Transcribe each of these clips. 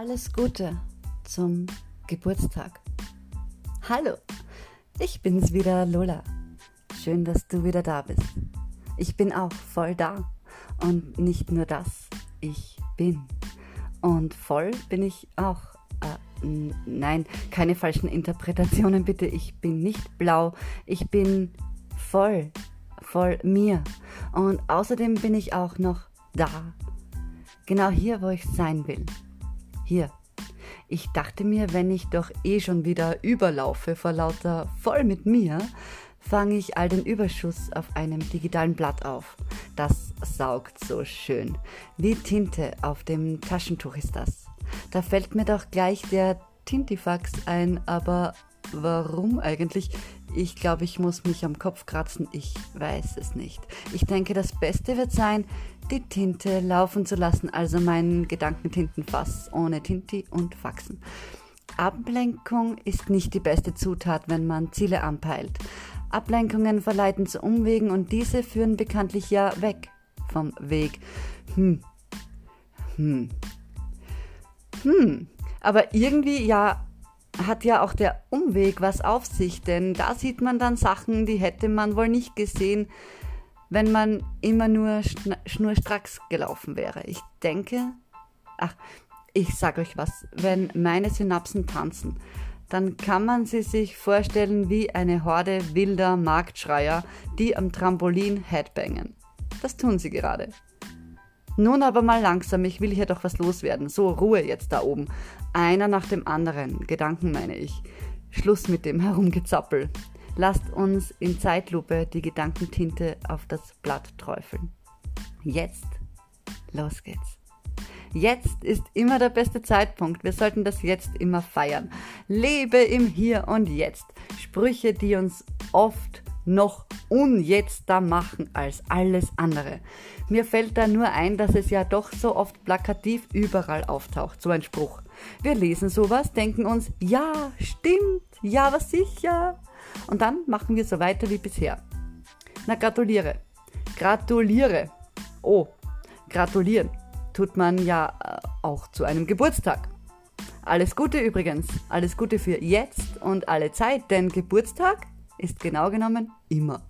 Alles Gute zum Geburtstag. Hallo, ich bin's wieder, Lola. Schön, dass du wieder da bist. Ich bin auch voll da. Und nicht nur das, ich bin. Und voll bin ich auch. Äh, nein, keine falschen Interpretationen bitte. Ich bin nicht blau. Ich bin voll. Voll mir. Und außerdem bin ich auch noch da. Genau hier, wo ich sein will. Hier. Ich dachte mir, wenn ich doch eh schon wieder überlaufe vor lauter voll mit mir, fange ich all den Überschuss auf einem digitalen Blatt auf. Das saugt so schön. Wie Tinte auf dem Taschentuch ist das. Da fällt mir doch gleich der Tintifax ein, aber warum eigentlich? Ich glaube, ich muss mich am Kopf kratzen. Ich weiß es nicht. Ich denke, das Beste wird sein, die Tinte laufen zu lassen, also mein Gedankentintenfass ohne Tinti und Faxen. Ablenkung ist nicht die beste Zutat, wenn man Ziele anpeilt. Ablenkungen verleiten zu Umwegen und diese führen bekanntlich ja weg vom Weg. Hm. Hm. Hm. Aber irgendwie ja hat ja auch der Umweg was auf sich, denn da sieht man dann Sachen, die hätte man wohl nicht gesehen, wenn man immer nur schnurstracks gelaufen wäre. Ich denke, ach, ich sag euch was, wenn meine Synapsen tanzen, dann kann man sie sich vorstellen wie eine Horde wilder Marktschreier, die am Trampolin headbangen. Das tun sie gerade. Nun aber mal langsam, ich will hier doch was loswerden. So, Ruhe jetzt da oben. Einer nach dem anderen. Gedanken meine ich. Schluss mit dem Herumgezappel. Lasst uns in Zeitlupe die Gedankentinte auf das Blatt träufeln. Jetzt, los geht's. Jetzt ist immer der beste Zeitpunkt. Wir sollten das jetzt immer feiern. Lebe im Hier und Jetzt. Sprüche, die uns oft noch unjetzter machen als alles andere. Mir fällt da nur ein, dass es ja doch so oft plakativ überall auftaucht, so ein Spruch. Wir lesen sowas, denken uns, ja, stimmt, ja, aber sicher. Und dann machen wir so weiter wie bisher. Na, gratuliere. Gratuliere. Oh, gratulieren tut man ja äh, auch zu einem Geburtstag. Alles Gute übrigens. Alles Gute für jetzt und alle Zeit, denn Geburtstag ist genau genommen immer.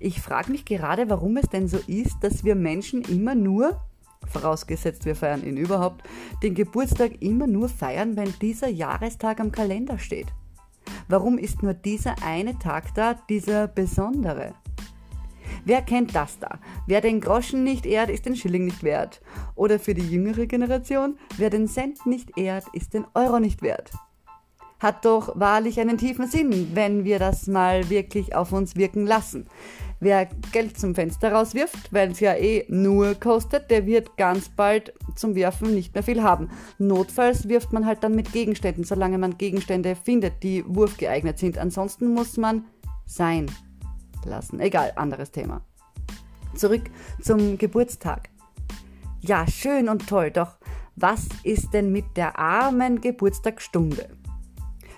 Ich frage mich gerade, warum es denn so ist, dass wir Menschen immer nur, vorausgesetzt wir feiern ihn überhaupt, den Geburtstag immer nur feiern, wenn dieser Jahrestag am Kalender steht. Warum ist nur dieser eine Tag da, dieser besondere? Wer kennt das da? Wer den Groschen nicht ehrt, ist den Schilling nicht wert. Oder für die jüngere Generation, wer den Cent nicht ehrt, ist den Euro nicht wert. Hat doch wahrlich einen tiefen Sinn, wenn wir das mal wirklich auf uns wirken lassen. Wer Geld zum Fenster rauswirft, weil es ja eh nur kostet, der wird ganz bald zum Werfen nicht mehr viel haben. Notfalls wirft man halt dann mit Gegenständen, solange man Gegenstände findet, die wurfgeeignet sind. Ansonsten muss man sein lassen. Egal, anderes Thema. Zurück zum Geburtstag. Ja, schön und toll, doch was ist denn mit der armen Geburtstagsstunde?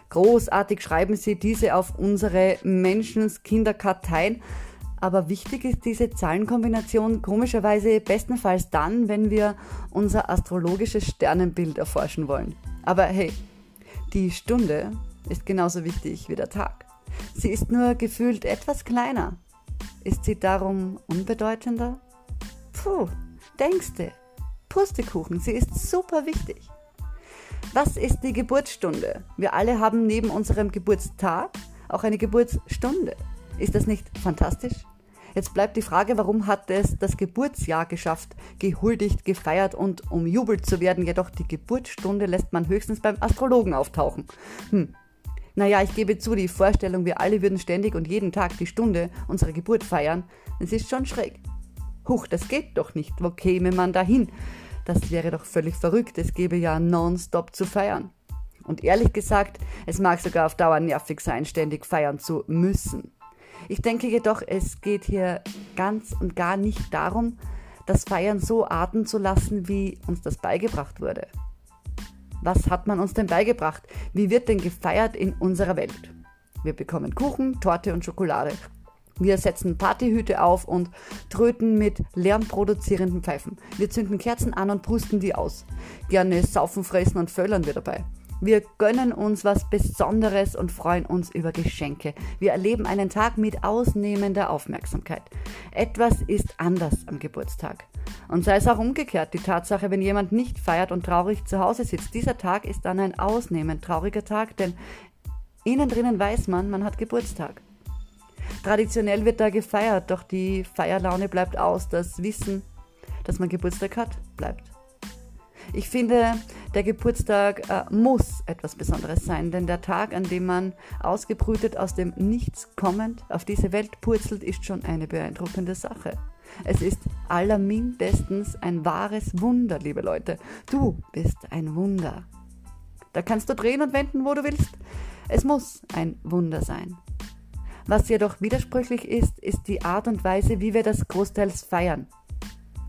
Großartig schreiben Sie diese auf unsere Menschenskinderkarteien aber wichtig ist diese Zahlenkombination komischerweise bestenfalls dann, wenn wir unser astrologisches Sternenbild erforschen wollen. Aber hey, die Stunde ist genauso wichtig wie der Tag. Sie ist nur gefühlt etwas kleiner. Ist sie darum unbedeutender? Puh, denkste. Pustekuchen, sie ist super wichtig. Was ist die Geburtsstunde? Wir alle haben neben unserem Geburtstag auch eine Geburtsstunde. Ist das nicht fantastisch? Jetzt bleibt die Frage, warum hat es das Geburtsjahr geschafft, gehuldigt, gefeiert und umjubelt zu werden, jedoch die Geburtsstunde lässt man höchstens beim Astrologen auftauchen. Hm. Naja, ich gebe zu, die Vorstellung, wir alle würden ständig und jeden Tag die Stunde unserer Geburt feiern, das ist schon schräg. Huch, das geht doch nicht. Wo käme man dahin? Das wäre doch völlig verrückt. Es gäbe ja nonstop zu feiern. Und ehrlich gesagt, es mag sogar auf Dauer nervig sein, ständig feiern zu müssen. Ich denke jedoch, es geht hier ganz und gar nicht darum, das Feiern so arten zu lassen, wie uns das beigebracht wurde. Was hat man uns denn beigebracht? Wie wird denn gefeiert in unserer Welt? Wir bekommen Kuchen, Torte und Schokolade. Wir setzen Partyhüte auf und tröten mit lärmproduzierenden Pfeifen. Wir zünden Kerzen an und pusten die aus. Gerne saufen, fressen und völlern wir dabei. Wir gönnen uns was Besonderes und freuen uns über Geschenke. Wir erleben einen Tag mit ausnehmender Aufmerksamkeit. Etwas ist anders am Geburtstag. Und sei es auch umgekehrt, die Tatsache, wenn jemand nicht feiert und traurig zu Hause sitzt, dieser Tag ist dann ein ausnehmend trauriger Tag, denn innen drinnen weiß man, man hat Geburtstag. Traditionell wird da gefeiert, doch die Feierlaune bleibt aus. Das Wissen, dass man Geburtstag hat, bleibt. Ich finde, der Geburtstag äh, muss etwas Besonderes sein, denn der Tag, an dem man ausgebrütet aus dem Nichts kommend auf diese Welt purzelt, ist schon eine beeindruckende Sache. Es ist allermindestens ein wahres Wunder, liebe Leute. Du bist ein Wunder. Da kannst du drehen und wenden, wo du willst. Es muss ein Wunder sein. Was jedoch widersprüchlich ist, ist die Art und Weise, wie wir das großteils feiern.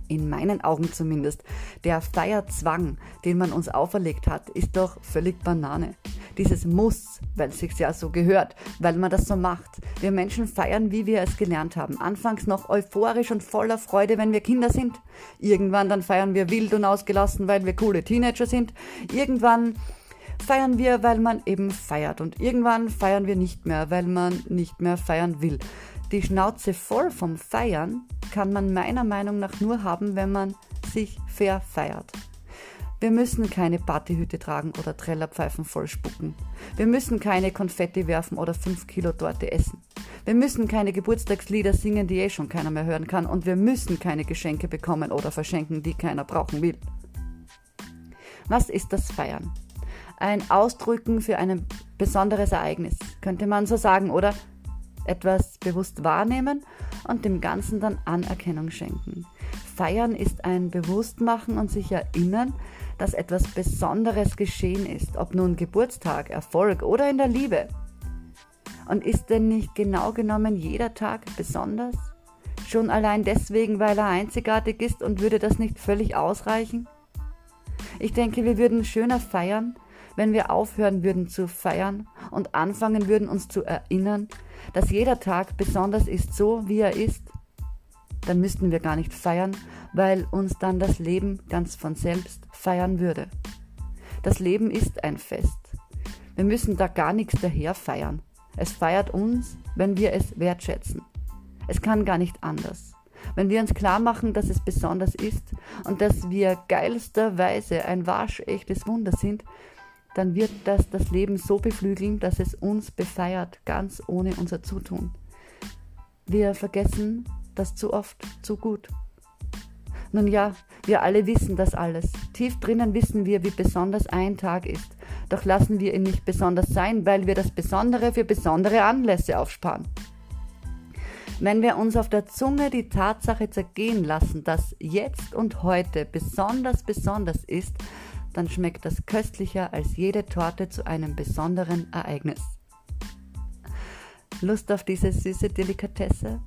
In meinen Augen zumindest. Der Feierzwang, den man uns auferlegt hat, ist doch völlig Banane. Dieses Muss, weil es sich ja so gehört, weil man das so macht. Wir Menschen feiern, wie wir es gelernt haben. Anfangs noch euphorisch und voller Freude, wenn wir Kinder sind. Irgendwann dann feiern wir wild und ausgelassen, weil wir coole Teenager sind. Irgendwann feiern wir, weil man eben feiert. Und irgendwann feiern wir nicht mehr, weil man nicht mehr feiern will. Die Schnauze voll vom Feiern kann man meiner Meinung nach nur haben, wenn man sich verfeiert. Wir müssen keine Partyhüte tragen oder Trellerpfeifen vollspucken. Wir müssen keine Konfetti werfen oder 5 Kilo Torte essen. Wir müssen keine Geburtstagslieder singen, die eh schon keiner mehr hören kann. Und wir müssen keine Geschenke bekommen oder verschenken, die keiner brauchen will. Was ist das Feiern? ein Ausdrücken für ein besonderes Ereignis, könnte man so sagen, oder etwas bewusst wahrnehmen und dem Ganzen dann Anerkennung schenken. Feiern ist ein Bewusstmachen und sich erinnern, dass etwas Besonderes geschehen ist, ob nun Geburtstag, Erfolg oder in der Liebe. Und ist denn nicht genau genommen jeder Tag besonders? Schon allein deswegen, weil er einzigartig ist und würde das nicht völlig ausreichen? Ich denke, wir würden schöner feiern, wenn wir aufhören würden zu feiern und anfangen würden uns zu erinnern, dass jeder Tag besonders ist, so wie er ist, dann müssten wir gar nicht feiern, weil uns dann das Leben ganz von selbst feiern würde. Das Leben ist ein Fest. Wir müssen da gar nichts daher feiern. Es feiert uns, wenn wir es wertschätzen. Es kann gar nicht anders. Wenn wir uns klar machen, dass es besonders ist und dass wir geilsterweise ein waschechtes Wunder sind, dann wird das das Leben so beflügeln, dass es uns befeiert, ganz ohne unser Zutun. Wir vergessen das zu oft, zu gut. Nun ja, wir alle wissen das alles. Tief drinnen wissen wir, wie besonders ein Tag ist. Doch lassen wir ihn nicht besonders sein, weil wir das Besondere für besondere Anlässe aufsparen. Wenn wir uns auf der Zunge die Tatsache zergehen lassen, dass jetzt und heute besonders besonders ist, dann schmeckt das köstlicher als jede Torte zu einem besonderen Ereignis. Lust auf diese süße Delikatesse?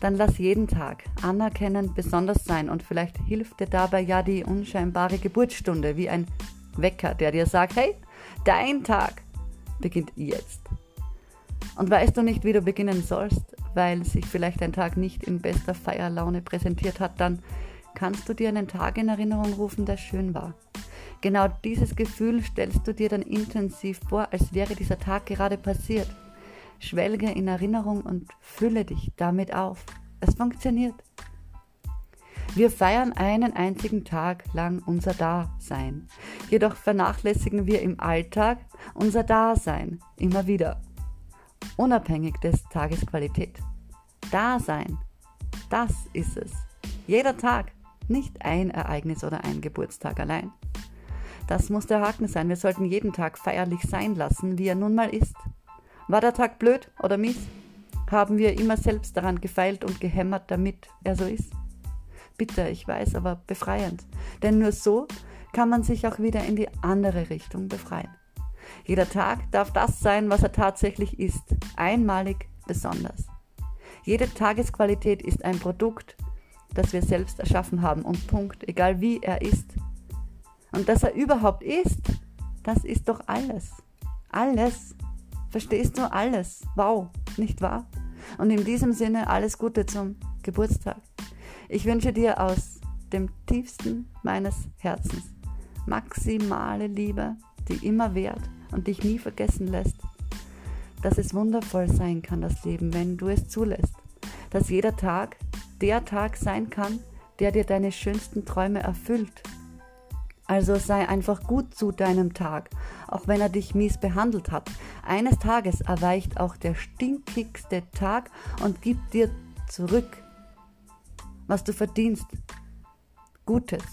Dann lass jeden Tag anerkennend besonders sein und vielleicht hilft dir dabei ja die unscheinbare Geburtsstunde wie ein Wecker, der dir sagt, hey, dein Tag beginnt jetzt. Und weißt du nicht, wie du beginnen sollst, weil sich vielleicht ein Tag nicht in bester Feierlaune präsentiert hat, dann kannst du dir einen Tag in Erinnerung rufen, der schön war. Genau dieses Gefühl stellst du dir dann intensiv vor, als wäre dieser Tag gerade passiert. Schwelge in Erinnerung und fülle dich damit auf. Es funktioniert. Wir feiern einen einzigen Tag lang unser Dasein. Jedoch vernachlässigen wir im Alltag unser Dasein immer wieder. Unabhängig des Tagesqualität. Dasein, das ist es. Jeder Tag, nicht ein Ereignis oder ein Geburtstag allein. Das muss der Haken sein. Wir sollten jeden Tag feierlich sein lassen, wie er nun mal ist. War der Tag blöd oder mies? Haben wir immer selbst daran gefeilt und gehämmert, damit er so ist? Bitter, ich weiß, aber befreiend. Denn nur so kann man sich auch wieder in die andere Richtung befreien. Jeder Tag darf das sein, was er tatsächlich ist. Einmalig, besonders. Jede Tagesqualität ist ein Produkt, das wir selbst erschaffen haben und Punkt, egal wie er ist, und dass er überhaupt ist, das ist doch alles. Alles. Verstehst du alles? Wow, nicht wahr? Und in diesem Sinne alles Gute zum Geburtstag. Ich wünsche dir aus dem tiefsten meines Herzens maximale Liebe, die immer währt und dich nie vergessen lässt. Dass es wundervoll sein kann, das Leben, wenn du es zulässt. Dass jeder Tag der Tag sein kann, der dir deine schönsten Träume erfüllt. Also sei einfach gut zu deinem Tag, auch wenn er dich mies behandelt hat. Eines Tages erweicht auch der stinkigste Tag und gibt dir zurück, was du verdienst. Gutes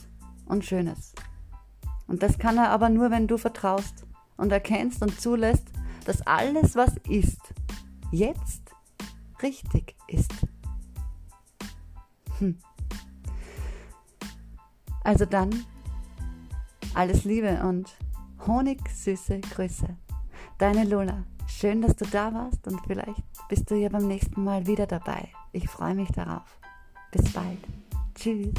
und Schönes. Und das kann er aber nur, wenn du vertraust und erkennst und zulässt, dass alles, was ist, jetzt richtig ist. Hm. Also dann, alles Liebe und honigsüße Grüße. Deine Lola. Schön, dass du da warst und vielleicht bist du ja beim nächsten Mal wieder dabei. Ich freue mich darauf. Bis bald. Tschüss.